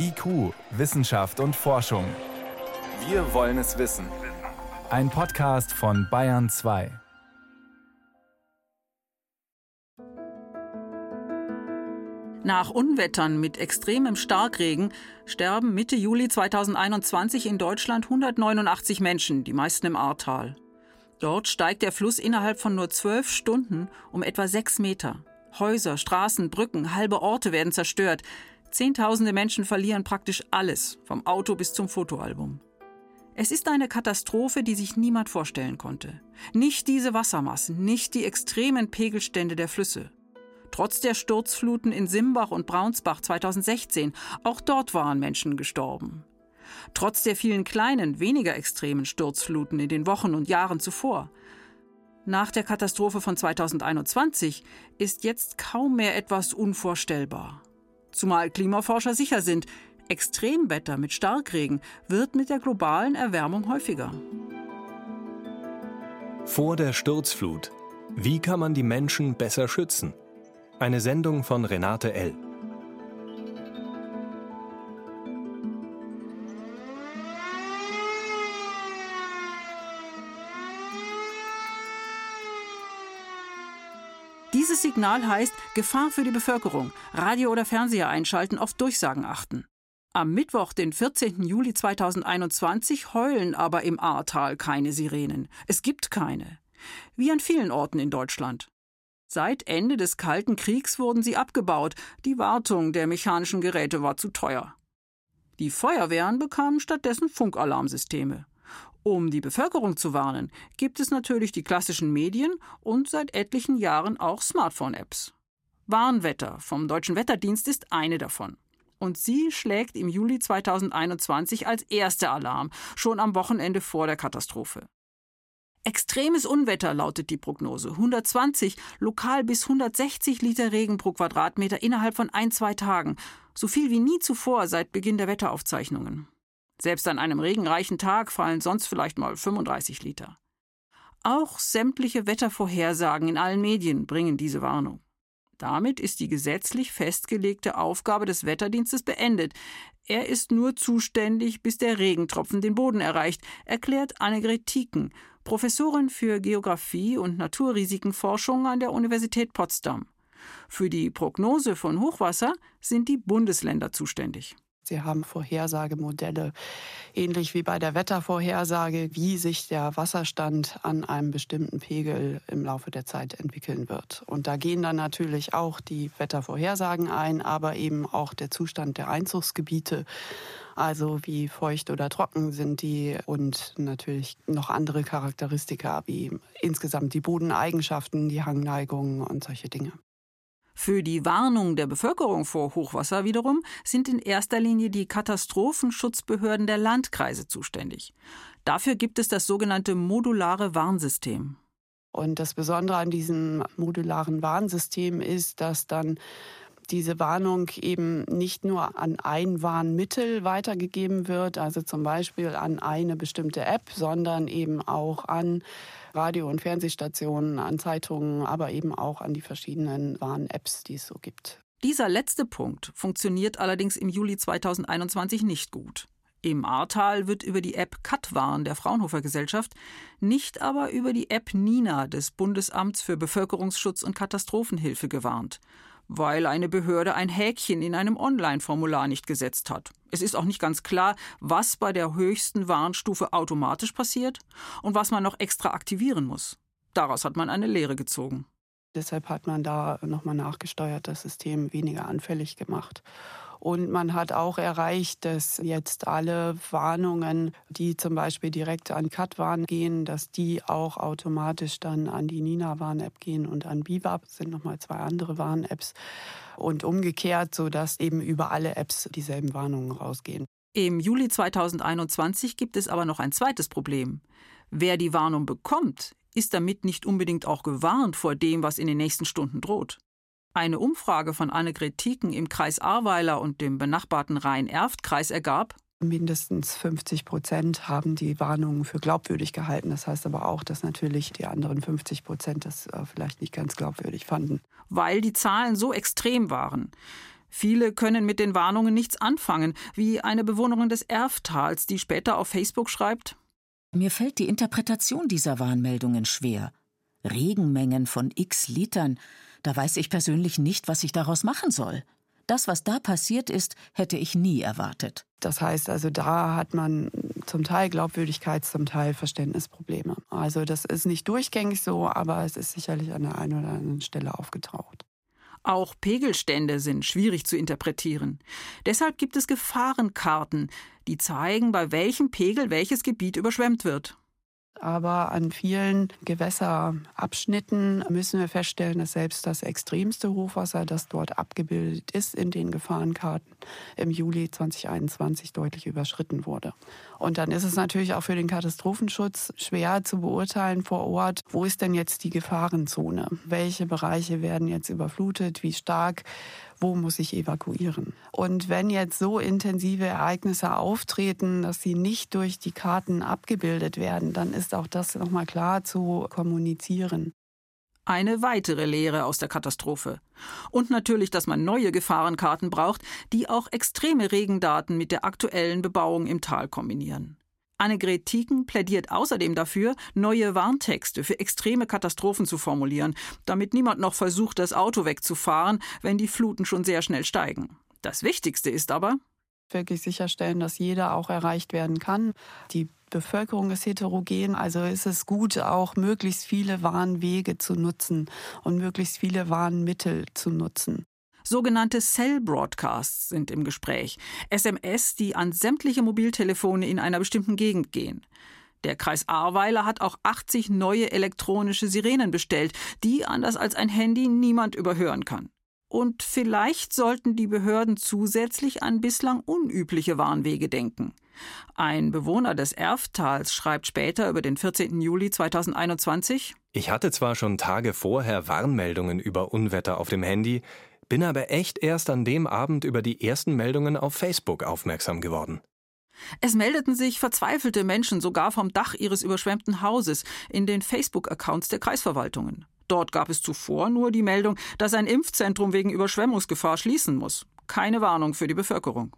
IQ, Wissenschaft und Forschung. Wir wollen es wissen. Ein Podcast von Bayern 2. Nach Unwettern mit extremem Starkregen sterben Mitte Juli 2021 in Deutschland 189 Menschen, die meisten im Ahrtal. Dort steigt der Fluss innerhalb von nur zwölf Stunden um etwa sechs Meter. Häuser, Straßen, Brücken, halbe Orte werden zerstört. Zehntausende Menschen verlieren praktisch alles, vom Auto bis zum Fotoalbum. Es ist eine Katastrophe, die sich niemand vorstellen konnte. Nicht diese Wassermassen, nicht die extremen Pegelstände der Flüsse. Trotz der Sturzfluten in Simbach und Braunsbach 2016, auch dort waren Menschen gestorben. Trotz der vielen kleinen, weniger extremen Sturzfluten in den Wochen und Jahren zuvor. Nach der Katastrophe von 2021 ist jetzt kaum mehr etwas unvorstellbar. Zumal Klimaforscher sicher sind, Extremwetter mit Starkregen wird mit der globalen Erwärmung häufiger. Vor der Sturzflut. Wie kann man die Menschen besser schützen? Eine Sendung von Renate L. Signal heißt Gefahr für die Bevölkerung, Radio oder Fernseher einschalten, auf Durchsagen achten. Am Mittwoch, den 14. Juli 2021, heulen aber im Ahrtal keine Sirenen. Es gibt keine. Wie an vielen Orten in Deutschland. Seit Ende des Kalten Kriegs wurden sie abgebaut. Die Wartung der mechanischen Geräte war zu teuer. Die Feuerwehren bekamen stattdessen Funkalarmsysteme. Um die Bevölkerung zu warnen, gibt es natürlich die klassischen Medien und seit etlichen Jahren auch Smartphone-Apps. Warnwetter vom Deutschen Wetterdienst ist eine davon. Und sie schlägt im Juli 2021 als erster Alarm, schon am Wochenende vor der Katastrophe. Extremes Unwetter lautet die Prognose. 120, lokal bis 160 Liter Regen pro Quadratmeter innerhalb von ein, zwei Tagen. So viel wie nie zuvor seit Beginn der Wetteraufzeichnungen. Selbst an einem regenreichen Tag fallen sonst vielleicht mal 35 Liter. Auch sämtliche Wettervorhersagen in allen Medien bringen diese Warnung. Damit ist die gesetzlich festgelegte Aufgabe des Wetterdienstes beendet. Er ist nur zuständig, bis der Regentropfen den Boden erreicht, erklärt Annegret Tieken, Professorin für Geographie und Naturrisikenforschung an der Universität Potsdam. Für die Prognose von Hochwasser sind die Bundesländer zuständig. Sie haben Vorhersagemodelle, ähnlich wie bei der Wettervorhersage, wie sich der Wasserstand an einem bestimmten Pegel im Laufe der Zeit entwickeln wird. Und da gehen dann natürlich auch die Wettervorhersagen ein, aber eben auch der Zustand der Einzugsgebiete. Also wie feucht oder trocken sind die und natürlich noch andere Charakteristika wie insgesamt die Bodeneigenschaften, die Hangneigungen und solche Dinge. Für die Warnung der Bevölkerung vor Hochwasser wiederum sind in erster Linie die Katastrophenschutzbehörden der Landkreise zuständig. Dafür gibt es das sogenannte modulare Warnsystem. Und das Besondere an diesem modularen Warnsystem ist, dass dann diese Warnung eben nicht nur an ein Warnmittel weitergegeben wird, also zum Beispiel an eine bestimmte App, sondern eben auch an Radio- und Fernsehstationen, an Zeitungen, aber eben auch an die verschiedenen Warn-Apps, die es so gibt. Dieser letzte Punkt funktioniert allerdings im Juli 2021 nicht gut. Im Ahrtal wird über die App Katwarn der Fraunhofer Gesellschaft, nicht aber über die App Nina des Bundesamts für Bevölkerungsschutz und Katastrophenhilfe gewarnt weil eine Behörde ein Häkchen in einem Online-Formular nicht gesetzt hat. Es ist auch nicht ganz klar, was bei der höchsten Warnstufe automatisch passiert und was man noch extra aktivieren muss. Daraus hat man eine Lehre gezogen. Deshalb hat man da nochmal nachgesteuert, das System weniger anfällig gemacht. Und man hat auch erreicht, dass jetzt alle Warnungen, die zum Beispiel direkt an Katwarn gehen, dass die auch automatisch dann an die Nina-Warn-App gehen und an. Das sind nochmal zwei andere Warn-Apps. Und umgekehrt, sodass eben über alle Apps dieselben Warnungen rausgehen. Im Juli 2021 gibt es aber noch ein zweites Problem. Wer die Warnung bekommt, ist damit nicht unbedingt auch gewarnt vor dem, was in den nächsten Stunden droht. Eine Umfrage von Annegret Tieken im Kreis Ahrweiler und dem benachbarten Rhein-Erft-Kreis ergab, Mindestens 50 Prozent haben die Warnungen für glaubwürdig gehalten. Das heißt aber auch, dass natürlich die anderen 50 Prozent das äh, vielleicht nicht ganz glaubwürdig fanden. Weil die Zahlen so extrem waren. Viele können mit den Warnungen nichts anfangen, wie eine Bewohnerin des Erftals, die später auf Facebook schreibt Mir fällt die Interpretation dieser Warnmeldungen schwer. Regenmengen von x Litern, da weiß ich persönlich nicht, was ich daraus machen soll. Das, was da passiert ist, hätte ich nie erwartet. Das heißt also, da hat man zum Teil Glaubwürdigkeits-, zum Teil Verständnisprobleme. Also das ist nicht durchgängig so, aber es ist sicherlich an der einen oder anderen Stelle aufgetaucht. Auch Pegelstände sind schwierig zu interpretieren. Deshalb gibt es Gefahrenkarten, die zeigen, bei welchem Pegel welches Gebiet überschwemmt wird. Aber an vielen Gewässerabschnitten müssen wir feststellen, dass selbst das extremste Hochwasser, das dort abgebildet ist in den Gefahrenkarten, im Juli 2021 deutlich überschritten wurde. Und dann ist es natürlich auch für den Katastrophenschutz schwer zu beurteilen vor Ort, wo ist denn jetzt die Gefahrenzone? Welche Bereiche werden jetzt überflutet? Wie stark? Wo muss ich evakuieren. Und wenn jetzt so intensive Ereignisse auftreten, dass sie nicht durch die Karten abgebildet werden, dann ist auch das nochmal klar zu kommunizieren. Eine weitere Lehre aus der Katastrophe. Und natürlich, dass man neue Gefahrenkarten braucht, die auch extreme Regendaten mit der aktuellen Bebauung im Tal kombinieren. Annegret Thieken plädiert außerdem dafür, neue Warntexte für extreme Katastrophen zu formulieren, damit niemand noch versucht, das Auto wegzufahren, wenn die Fluten schon sehr schnell steigen. Das Wichtigste ist aber, wirklich sicherstellen, dass jeder auch erreicht werden kann. Die Bevölkerung ist heterogen, also ist es gut, auch möglichst viele Warnwege zu nutzen und möglichst viele Warnmittel zu nutzen. Sogenannte Cell Broadcasts sind im Gespräch. SMS, die an sämtliche Mobiltelefone in einer bestimmten Gegend gehen. Der Kreis Ahrweiler hat auch 80 neue elektronische Sirenen bestellt, die anders als ein Handy niemand überhören kann. Und vielleicht sollten die Behörden zusätzlich an bislang unübliche Warnwege denken. Ein Bewohner des Erftals schreibt später über den 14. Juli 2021 Ich hatte zwar schon Tage vorher Warnmeldungen über Unwetter auf dem Handy, bin aber echt erst an dem Abend über die ersten Meldungen auf Facebook aufmerksam geworden. Es meldeten sich verzweifelte Menschen sogar vom Dach ihres überschwemmten Hauses in den Facebook-Accounts der Kreisverwaltungen. Dort gab es zuvor nur die Meldung, dass ein Impfzentrum wegen Überschwemmungsgefahr schließen muss. Keine Warnung für die Bevölkerung.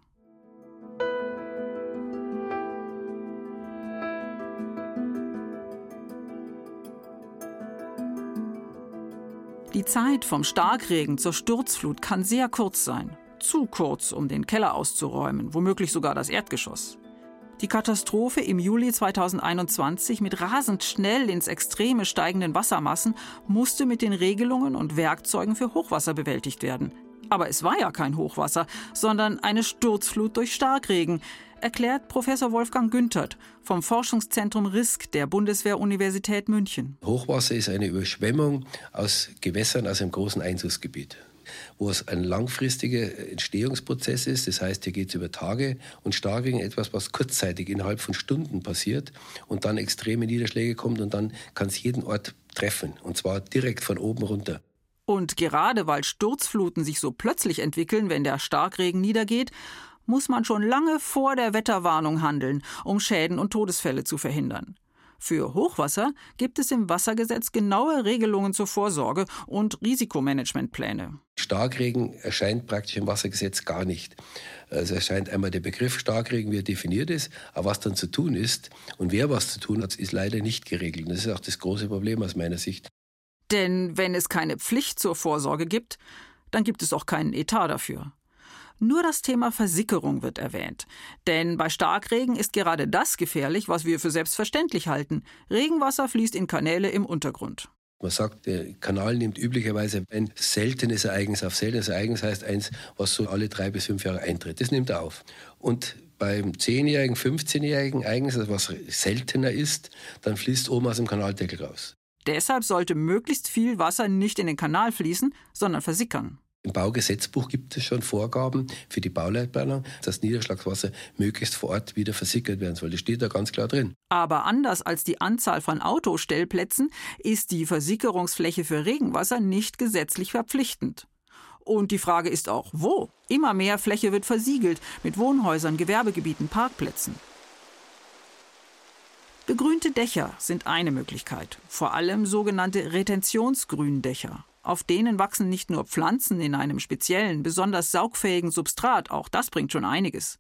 Die Zeit vom Starkregen zur Sturzflut kann sehr kurz sein. Zu kurz, um den Keller auszuräumen, womöglich sogar das Erdgeschoss. Die Katastrophe im Juli 2021 mit rasend schnell ins Extreme steigenden Wassermassen musste mit den Regelungen und Werkzeugen für Hochwasser bewältigt werden. Aber es war ja kein Hochwasser, sondern eine Sturzflut durch Starkregen, erklärt Professor Wolfgang Günthert vom Forschungszentrum RISK der Bundeswehr-Universität München. Hochwasser ist eine Überschwemmung aus Gewässern aus einem großen Einzugsgebiet wo es ein langfristiger Entstehungsprozess ist. Das heißt, hier geht es über Tage und Starkregen etwas, was kurzzeitig innerhalb von Stunden passiert und dann extreme Niederschläge kommt und dann kann es jeden Ort treffen und zwar direkt von oben runter. Und gerade weil Sturzfluten sich so plötzlich entwickeln, wenn der Starkregen niedergeht, muss man schon lange vor der Wetterwarnung handeln, um Schäden und Todesfälle zu verhindern. Für Hochwasser gibt es im Wassergesetz genaue Regelungen zur Vorsorge und Risikomanagementpläne. Starkregen erscheint praktisch im Wassergesetz gar nicht. Es erscheint einmal der Begriff Starkregen, wie er definiert ist, aber was dann zu tun ist und wer was zu tun hat, ist leider nicht geregelt. das ist auch das große Problem aus meiner Sicht. Denn wenn es keine Pflicht zur Vorsorge gibt, dann gibt es auch keinen Etat dafür. Nur das Thema Versickerung wird erwähnt. Denn bei Starkregen ist gerade das gefährlich, was wir für selbstverständlich halten. Regenwasser fließt in Kanäle im Untergrund. Man sagt, der Kanal nimmt üblicherweise ein seltenes Ereignis auf. Seltenes Ereignis heißt eins, was so alle drei bis fünf Jahre eintritt. Das nimmt er auf. Und beim 10-jährigen, 15-jährigen Ereignis, also was seltener ist, dann fließt oben aus dem Kanaldeckel raus. Deshalb sollte möglichst viel Wasser nicht in den Kanal fließen, sondern versickern. Im Baugesetzbuch gibt es schon Vorgaben für die Bauleitplanung, dass Niederschlagswasser möglichst vor Ort wieder versickert werden soll. Das steht da ganz klar drin. Aber anders als die Anzahl von Autostellplätzen ist die Versickerungsfläche für Regenwasser nicht gesetzlich verpflichtend. Und die Frage ist auch, wo? Immer mehr Fläche wird versiegelt mit Wohnhäusern, Gewerbegebieten, Parkplätzen. Begrünte Dächer sind eine Möglichkeit, vor allem sogenannte Retentionsgründächer. Auf denen wachsen nicht nur Pflanzen in einem speziellen, besonders saugfähigen Substrat, auch das bringt schon einiges,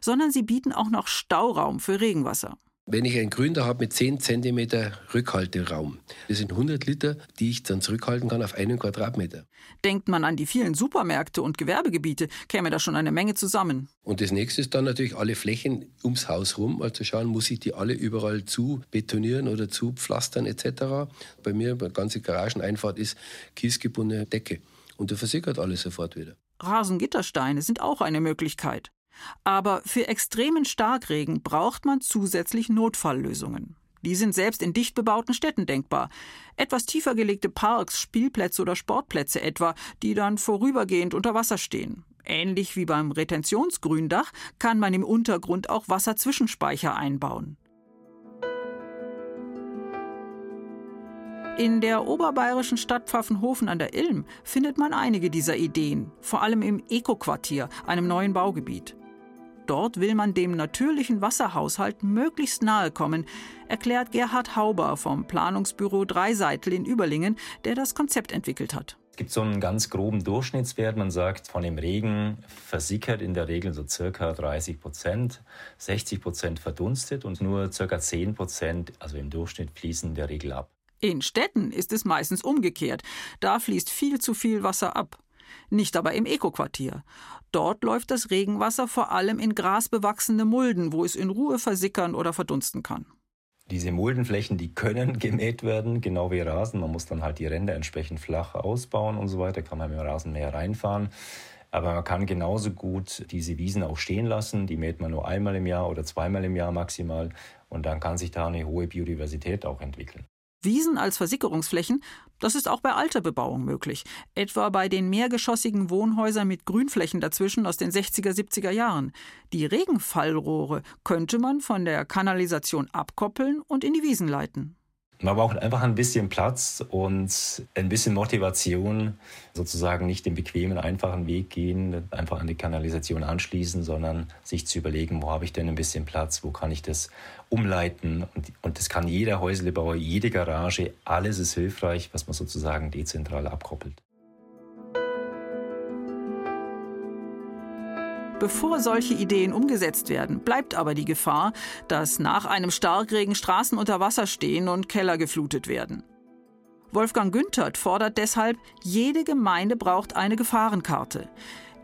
sondern sie bieten auch noch Stauraum für Regenwasser. Wenn ich ein Gründer habe mit 10 cm Rückhalteraum, das sind 100 Liter, die ich dann zurückhalten kann auf einen Quadratmeter. Denkt man an die vielen Supermärkte und Gewerbegebiete, käme da schon eine Menge zusammen. Und das nächste ist dann natürlich alle Flächen ums Haus rum, mal zu schauen, muss ich die alle überall zu betonieren oder zu pflastern etc. Bei mir, bei ganze Garageneinfahrt ist kiesgebundene Decke. Und da versickert alles sofort wieder. Rasengittersteine sind auch eine Möglichkeit. Aber für extremen Starkregen braucht man zusätzlich Notfalllösungen. Die sind selbst in dicht bebauten Städten denkbar. Etwas tiefer gelegte Parks, Spielplätze oder Sportplätze etwa, die dann vorübergehend unter Wasser stehen. Ähnlich wie beim Retentionsgründach kann man im Untergrund auch Wasserzwischenspeicher einbauen. In der oberbayerischen Stadt Pfaffenhofen an der Ilm findet man einige dieser Ideen, vor allem im Eco-Quartier, einem neuen Baugebiet. Dort will man dem natürlichen Wasserhaushalt möglichst nahe kommen, erklärt Gerhard Hauber vom Planungsbüro Dreiseitel in Überlingen, der das Konzept entwickelt hat. Es gibt so einen ganz groben Durchschnittswert. Man sagt, von dem Regen versickert in der Regel so circa 30 Prozent, 60 Prozent verdunstet und nur circa 10 Prozent, also im Durchschnitt, fließen in der Regel ab. In Städten ist es meistens umgekehrt. Da fließt viel zu viel Wasser ab. Nicht aber im Ekoquartier. Dort läuft das Regenwasser vor allem in grasbewachsene Mulden, wo es in Ruhe versickern oder verdunsten kann. Diese Muldenflächen, die können gemäht werden, genau wie Rasen. Man muss dann halt die Ränder entsprechend flach ausbauen und so weiter, kann man mit dem Rasenmäher reinfahren. Aber man kann genauso gut diese Wiesen auch stehen lassen. Die mäht man nur einmal im Jahr oder zweimal im Jahr maximal. Und dann kann sich da eine hohe Biodiversität auch entwickeln. Wiesen als Versickerungsflächen, das ist auch bei alter Bebauung möglich, etwa bei den mehrgeschossigen Wohnhäusern mit Grünflächen dazwischen aus den 60er, 70er Jahren. Die Regenfallrohre könnte man von der Kanalisation abkoppeln und in die Wiesen leiten. Man braucht einfach ein bisschen Platz und ein bisschen Motivation, sozusagen nicht den bequemen, einfachen Weg gehen, einfach an die Kanalisation anschließen, sondern sich zu überlegen, wo habe ich denn ein bisschen Platz, wo kann ich das umleiten. Und, und das kann jeder Häuslebauer, jede Garage, alles ist hilfreich, was man sozusagen dezentral abkoppelt. Bevor solche Ideen umgesetzt werden, bleibt aber die Gefahr, dass nach einem Starkregen Straßen unter Wasser stehen und Keller geflutet werden. Wolfgang Günthert fordert deshalb, jede Gemeinde braucht eine Gefahrenkarte,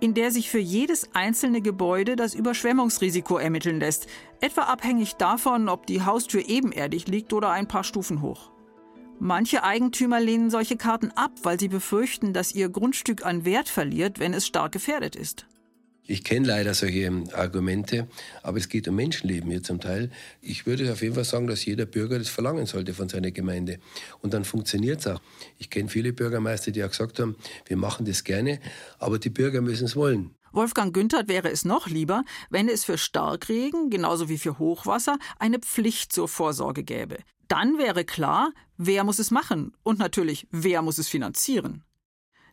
in der sich für jedes einzelne Gebäude das Überschwemmungsrisiko ermitteln lässt, etwa abhängig davon, ob die Haustür ebenerdig liegt oder ein paar Stufen hoch. Manche Eigentümer lehnen solche Karten ab, weil sie befürchten, dass ihr Grundstück an Wert verliert, wenn es stark gefährdet ist. Ich kenne leider solche Argumente, aber es geht um Menschenleben hier zum Teil. Ich würde auf jeden Fall sagen, dass jeder Bürger das verlangen sollte von seiner Gemeinde. Und dann funktioniert es auch. Ich kenne viele Bürgermeister, die auch gesagt haben, wir machen das gerne, aber die Bürger müssen es wollen. Wolfgang Günthert wäre es noch lieber, wenn es für Starkregen, genauso wie für Hochwasser, eine Pflicht zur Vorsorge gäbe. Dann wäre klar, wer muss es machen und natürlich, wer muss es finanzieren.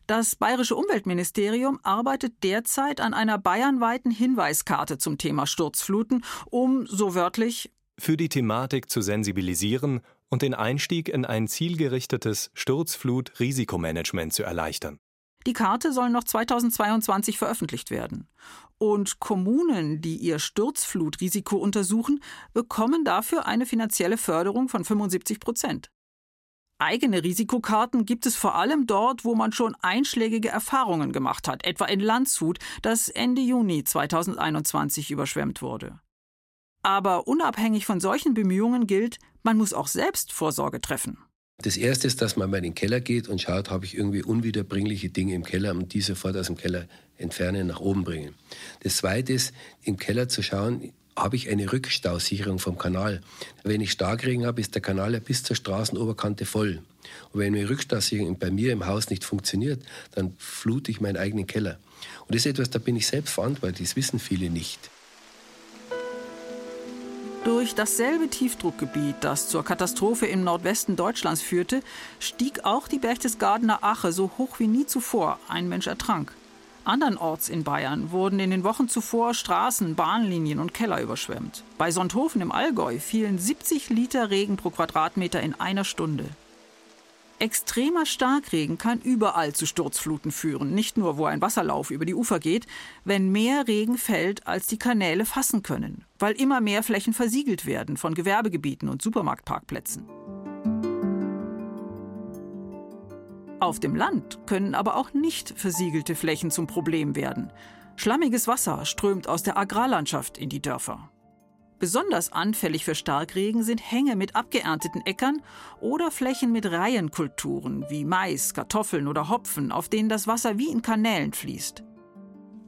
Das bayerische Umweltministerium arbeitet derzeit an einer bayernweiten Hinweiskarte zum Thema Sturzfluten, um, so wörtlich, für die Thematik zu sensibilisieren und den Einstieg in ein zielgerichtetes Sturzflut-Risikomanagement zu erleichtern. Die Karte soll noch 2022 veröffentlicht werden. Und Kommunen, die ihr Sturzflutrisiko untersuchen, bekommen dafür eine finanzielle Förderung von 75 Prozent. Eigene Risikokarten gibt es vor allem dort, wo man schon einschlägige Erfahrungen gemacht hat, etwa in Landshut, das Ende Juni 2021 überschwemmt wurde. Aber unabhängig von solchen Bemühungen gilt, man muss auch selbst Vorsorge treffen. Das erste ist, dass man mal in den Keller geht und schaut, habe ich irgendwie unwiederbringliche Dinge im Keller und die sofort aus dem Keller entfernen, nach oben bringen. Das zweite ist, im Keller zu schauen, habe ich eine Rückstausicherung vom Kanal. Wenn ich Starkregen habe, ist der Kanal ja bis zur Straßenoberkante voll. Und wenn eine Rückstausicherung bei mir im Haus nicht funktioniert, dann flute ich meinen eigenen Keller. Und das ist etwas, da bin ich selbst verantwortlich, das wissen viele nicht. Durch dasselbe Tiefdruckgebiet, das zur Katastrophe im Nordwesten Deutschlands führte, stieg auch die Berchtesgadener Ache so hoch wie nie zuvor. Ein Mensch ertrank. Andernorts in Bayern wurden in den Wochen zuvor Straßen, Bahnlinien und Keller überschwemmt. Bei Sonthofen im Allgäu fielen 70 Liter Regen pro Quadratmeter in einer Stunde. Extremer Starkregen kann überall zu Sturzfluten führen, nicht nur wo ein Wasserlauf über die Ufer geht, wenn mehr Regen fällt, als die Kanäle fassen können, weil immer mehr Flächen versiegelt werden von Gewerbegebieten und Supermarktparkplätzen. Auf dem Land können aber auch nicht versiegelte Flächen zum Problem werden. Schlammiges Wasser strömt aus der Agrarlandschaft in die Dörfer. Besonders anfällig für Starkregen sind Hänge mit abgeernteten Äckern oder Flächen mit Reihenkulturen wie Mais, Kartoffeln oder Hopfen, auf denen das Wasser wie in Kanälen fließt.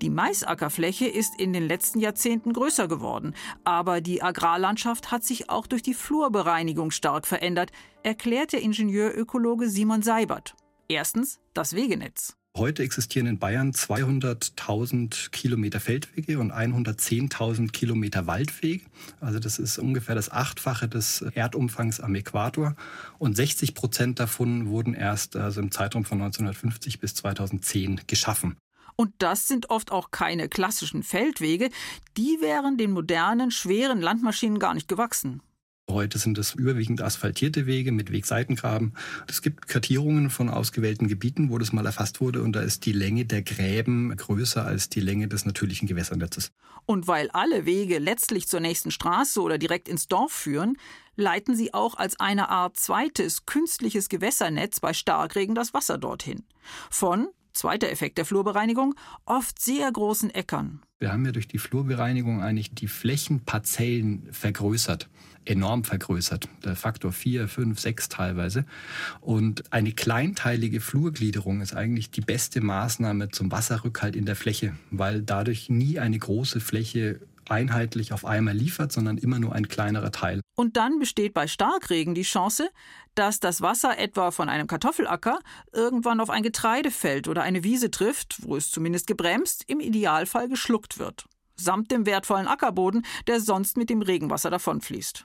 Die Maisackerfläche ist in den letzten Jahrzehnten größer geworden, aber die Agrarlandschaft hat sich auch durch die Flurbereinigung stark verändert, erklärte Ingenieurökologe Simon Seibert. Erstens das Wegenetz. Heute existieren in Bayern 200.000 Kilometer Feldwege und 110.000 Kilometer Waldwege. Also das ist ungefähr das Achtfache des Erdumfangs am Äquator. Und 60 Prozent davon wurden erst also im Zeitraum von 1950 bis 2010 geschaffen. Und das sind oft auch keine klassischen Feldwege. Die wären den modernen, schweren Landmaschinen gar nicht gewachsen. Heute sind es überwiegend asphaltierte Wege mit Wegseitengraben. Es gibt Kartierungen von ausgewählten Gebieten, wo das mal erfasst wurde und da ist die Länge der Gräben größer als die Länge des natürlichen Gewässernetzes. Und weil alle Wege letztlich zur nächsten Straße oder direkt ins Dorf führen, leiten sie auch als eine Art zweites künstliches Gewässernetz bei Starkregen das Wasser dorthin. Von Zweiter Effekt der Flurbereinigung, oft sehr großen Äckern. Wir haben ja durch die Flurbereinigung eigentlich die Flächenparzellen vergrößert, enorm vergrößert. Der Faktor 4, 5, 6 teilweise. Und eine kleinteilige Flurgliederung ist eigentlich die beste Maßnahme zum Wasserrückhalt in der Fläche, weil dadurch nie eine große Fläche einheitlich auf einmal liefert, sondern immer nur ein kleinerer Teil. Und dann besteht bei Starkregen die Chance, dass das Wasser etwa von einem Kartoffelacker irgendwann auf ein Getreidefeld oder eine Wiese trifft, wo es zumindest gebremst, im Idealfall geschluckt wird, samt dem wertvollen Ackerboden, der sonst mit dem Regenwasser davonfließt.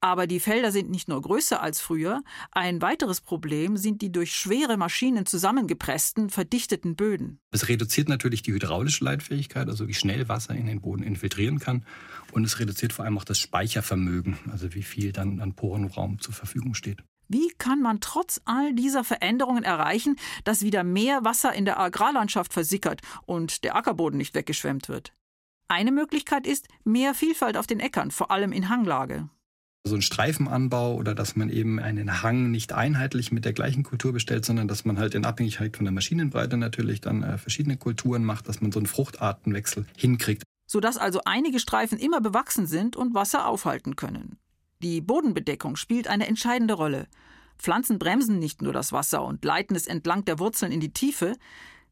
Aber die Felder sind nicht nur größer als früher, ein weiteres Problem sind die durch schwere Maschinen zusammengepressten, verdichteten Böden. Es reduziert natürlich die hydraulische Leitfähigkeit, also wie schnell Wasser in den Boden infiltrieren kann. Und es reduziert vor allem auch das Speichervermögen, also wie viel dann an Porenraum zur Verfügung steht. Wie kann man trotz all dieser Veränderungen erreichen, dass wieder mehr Wasser in der Agrarlandschaft versickert und der Ackerboden nicht weggeschwemmt wird? Eine Möglichkeit ist mehr Vielfalt auf den Äckern, vor allem in Hanglage so ein Streifenanbau oder dass man eben einen Hang nicht einheitlich mit der gleichen Kultur bestellt, sondern dass man halt in Abhängigkeit von der Maschinenbreite natürlich dann äh, verschiedene Kulturen macht, dass man so einen Fruchtartenwechsel hinkriegt. Sodass also einige Streifen immer bewachsen sind und Wasser aufhalten können. Die Bodenbedeckung spielt eine entscheidende Rolle. Pflanzen bremsen nicht nur das Wasser und leiten es entlang der Wurzeln in die Tiefe,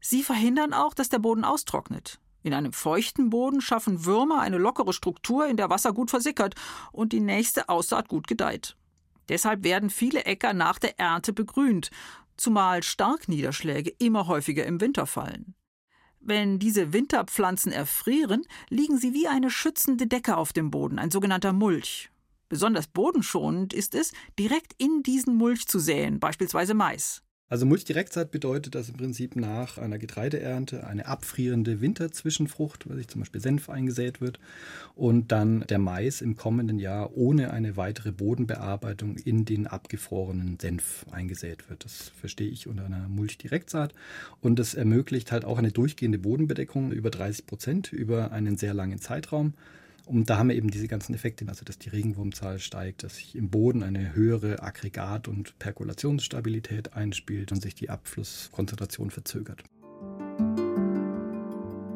sie verhindern auch, dass der Boden austrocknet. In einem feuchten Boden schaffen Würmer eine lockere Struktur, in der Wasser gut versickert und die nächste Aussaat gut gedeiht. Deshalb werden viele Äcker nach der Ernte begrünt, zumal Starkniederschläge immer häufiger im Winter fallen. Wenn diese Winterpflanzen erfrieren, liegen sie wie eine schützende Decke auf dem Boden, ein sogenannter Mulch. Besonders bodenschonend ist es, direkt in diesen Mulch zu säen, beispielsweise Mais. Also Mulchdirektsaat bedeutet, dass im Prinzip nach einer Getreideernte eine abfrierende Winterzwischenfrucht, was ich zum Beispiel Senf eingesät wird, und dann der Mais im kommenden Jahr ohne eine weitere Bodenbearbeitung in den abgefrorenen Senf eingesät wird. Das verstehe ich unter einer Mulchdirektsaat. Und das ermöglicht halt auch eine durchgehende Bodenbedeckung über 30 Prozent über einen sehr langen Zeitraum. Und da haben wir eben diese ganzen Effekte, also dass die Regenwurmzahl steigt, dass sich im Boden eine höhere Aggregat- und Perkulationsstabilität einspielt und sich die Abflusskonzentration verzögert.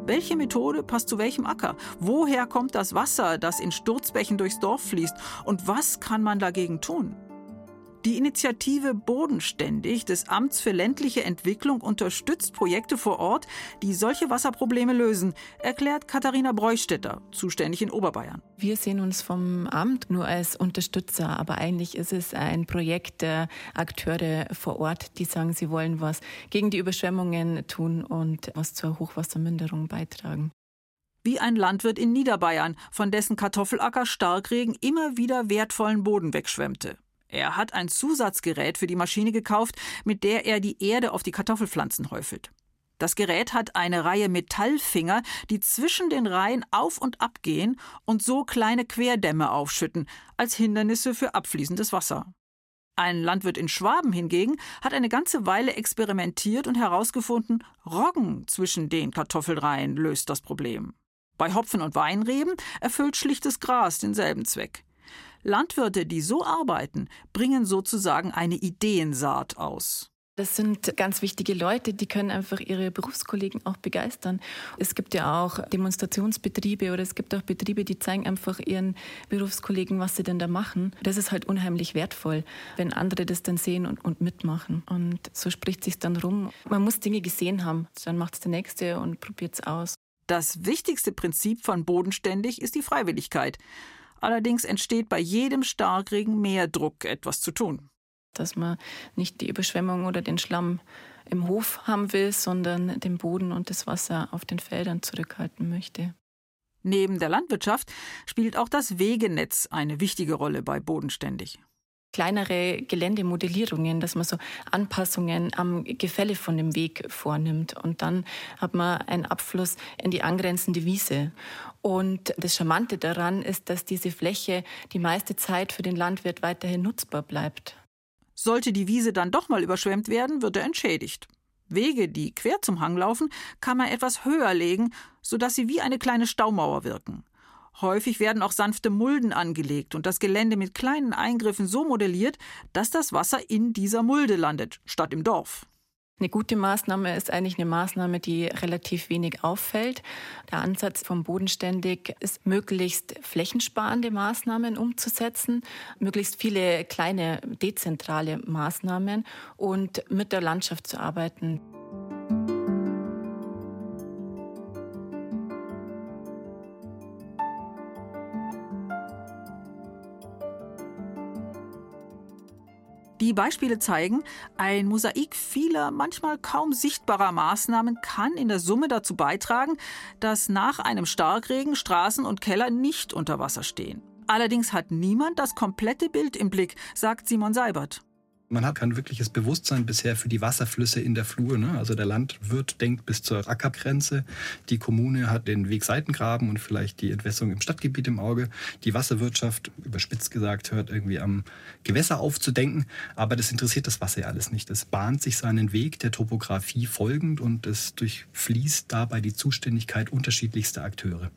Welche Methode passt zu welchem Acker? Woher kommt das Wasser, das in Sturzbächen durchs Dorf fließt? Und was kann man dagegen tun? Die Initiative Bodenständig des Amts für ländliche Entwicklung unterstützt Projekte vor Ort, die solche Wasserprobleme lösen, erklärt Katharina Breustetter, zuständig in Oberbayern. Wir sehen uns vom Amt nur als Unterstützer, aber eigentlich ist es ein Projekt der Akteure vor Ort, die sagen, sie wollen was gegen die Überschwemmungen tun und was zur Hochwasserminderung beitragen wie ein Landwirt in Niederbayern, von dessen Kartoffelacker Starkregen immer wieder wertvollen Boden wegschwemmte. Er hat ein Zusatzgerät für die Maschine gekauft, mit der er die Erde auf die Kartoffelpflanzen häufelt. Das Gerät hat eine Reihe Metallfinger, die zwischen den Reihen auf und ab gehen und so kleine Querdämme aufschütten, als Hindernisse für abfließendes Wasser. Ein Landwirt in Schwaben hingegen hat eine ganze Weile experimentiert und herausgefunden, Roggen zwischen den Kartoffelreihen löst das Problem. Bei Hopfen und Weinreben erfüllt schlichtes Gras denselben Zweck. Landwirte, die so arbeiten, bringen sozusagen eine Ideensaat aus. Das sind ganz wichtige Leute, die können einfach ihre Berufskollegen auch begeistern. Es gibt ja auch Demonstrationsbetriebe oder es gibt auch Betriebe, die zeigen einfach ihren Berufskollegen, was sie denn da machen. Das ist halt unheimlich wertvoll, wenn andere das dann sehen und, und mitmachen. Und so spricht sich dann rum. Man muss Dinge gesehen haben, dann macht es der Nächste und probiert es aus. Das wichtigste Prinzip von Bodenständig ist die Freiwilligkeit. Allerdings entsteht bei jedem Starkregen mehr Druck, etwas zu tun dass man nicht die Überschwemmung oder den Schlamm im Hof haben will, sondern den Boden und das Wasser auf den Feldern zurückhalten möchte. Neben der Landwirtschaft spielt auch das Wegenetz eine wichtige Rolle bei Bodenständig. Kleinere Geländemodellierungen, dass man so Anpassungen am Gefälle von dem Weg vornimmt. Und dann hat man einen Abfluss in die angrenzende Wiese. Und das Charmante daran ist, dass diese Fläche die meiste Zeit für den Landwirt weiterhin nutzbar bleibt. Sollte die Wiese dann doch mal überschwemmt werden, wird er entschädigt. Wege, die quer zum Hang laufen, kann man etwas höher legen, sodass sie wie eine kleine Staumauer wirken. Häufig werden auch sanfte Mulden angelegt und das Gelände mit kleinen Eingriffen so modelliert, dass das Wasser in dieser Mulde landet, statt im Dorf. Eine gute Maßnahme ist eigentlich eine Maßnahme, die relativ wenig auffällt. Der Ansatz vom Bodenständig ist, möglichst flächensparende Maßnahmen umzusetzen, möglichst viele kleine dezentrale Maßnahmen und mit der Landschaft zu arbeiten. Die Beispiele zeigen, ein Mosaik vieler, manchmal kaum sichtbarer Maßnahmen kann in der Summe dazu beitragen, dass nach einem Starkregen Straßen und Keller nicht unter Wasser stehen. Allerdings hat niemand das komplette Bild im Blick, sagt Simon Seibert. Man hat kein wirkliches Bewusstsein bisher für die Wasserflüsse in der Flur. Ne? Also der Landwirt denkt bis zur Ackergrenze. Die Kommune hat den Wegseitengraben und vielleicht die Entwässerung im Stadtgebiet im Auge. Die Wasserwirtschaft, überspitzt gesagt, hört irgendwie am Gewässer aufzudenken. Aber das interessiert das Wasser ja alles nicht. Es bahnt sich seinen Weg der Topografie folgend und es durchfließt dabei die Zuständigkeit unterschiedlichster Akteure.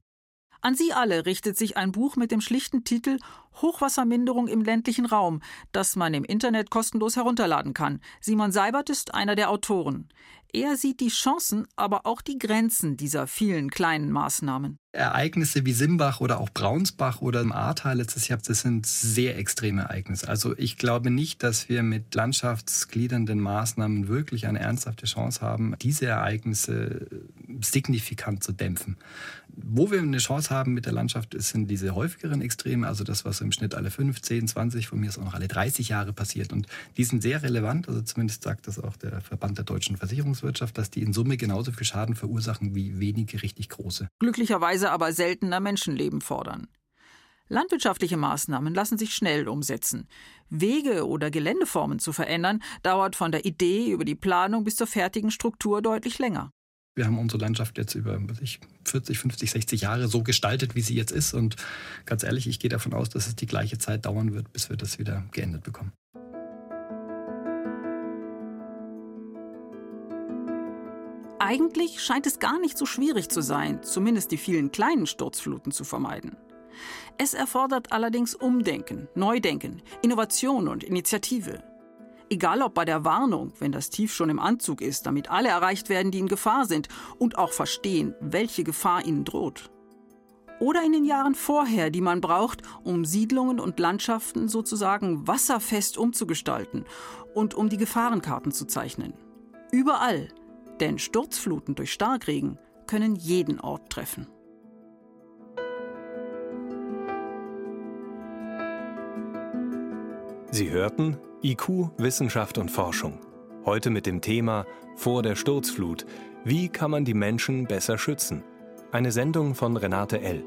An Sie alle richtet sich ein Buch mit dem schlichten Titel Hochwasserminderung im ländlichen Raum, das man im Internet kostenlos herunterladen kann. Simon Seibert ist einer der Autoren. Er sieht die Chancen, aber auch die Grenzen dieser vielen kleinen Maßnahmen. Ereignisse wie Simbach oder auch Braunsbach oder im Ahrtal letztes Jahr, das sind sehr extreme Ereignisse. Also ich glaube nicht, dass wir mit landschaftsgliedernden Maßnahmen wirklich eine ernsthafte Chance haben, diese Ereignisse signifikant zu dämpfen. Wo wir eine Chance haben mit der Landschaft, sind diese häufigeren Extreme, also das, was im Schnitt alle 15, 20, von mir ist auch noch alle 30 Jahre passiert. Und die sind sehr relevant, also zumindest sagt das auch der Verband der deutschen Versicherungswirtschaft, dass die in Summe genauso viel Schaden verursachen wie wenige richtig große. Glücklicherweise Weise aber seltener Menschenleben fordern. Landwirtschaftliche Maßnahmen lassen sich schnell umsetzen. Wege oder Geländeformen zu verändern, dauert von der Idee über die Planung bis zur fertigen Struktur deutlich länger. Wir haben unsere Landschaft jetzt über 40, 50, 60 Jahre so gestaltet, wie sie jetzt ist. Und ganz ehrlich, ich gehe davon aus, dass es die gleiche Zeit dauern wird, bis wir das wieder geändert bekommen. Eigentlich scheint es gar nicht so schwierig zu sein, zumindest die vielen kleinen Sturzfluten zu vermeiden. Es erfordert allerdings Umdenken, Neudenken, Innovation und Initiative. Egal ob bei der Warnung, wenn das Tief schon im Anzug ist, damit alle erreicht werden, die in Gefahr sind und auch verstehen, welche Gefahr ihnen droht. Oder in den Jahren vorher, die man braucht, um Siedlungen und Landschaften sozusagen wasserfest umzugestalten und um die Gefahrenkarten zu zeichnen. Überall, denn Sturzfluten durch Starkregen können jeden Ort treffen. Sie hörten IQ, Wissenschaft und Forschung. Heute mit dem Thema Vor der Sturzflut. Wie kann man die Menschen besser schützen? Eine Sendung von Renate L.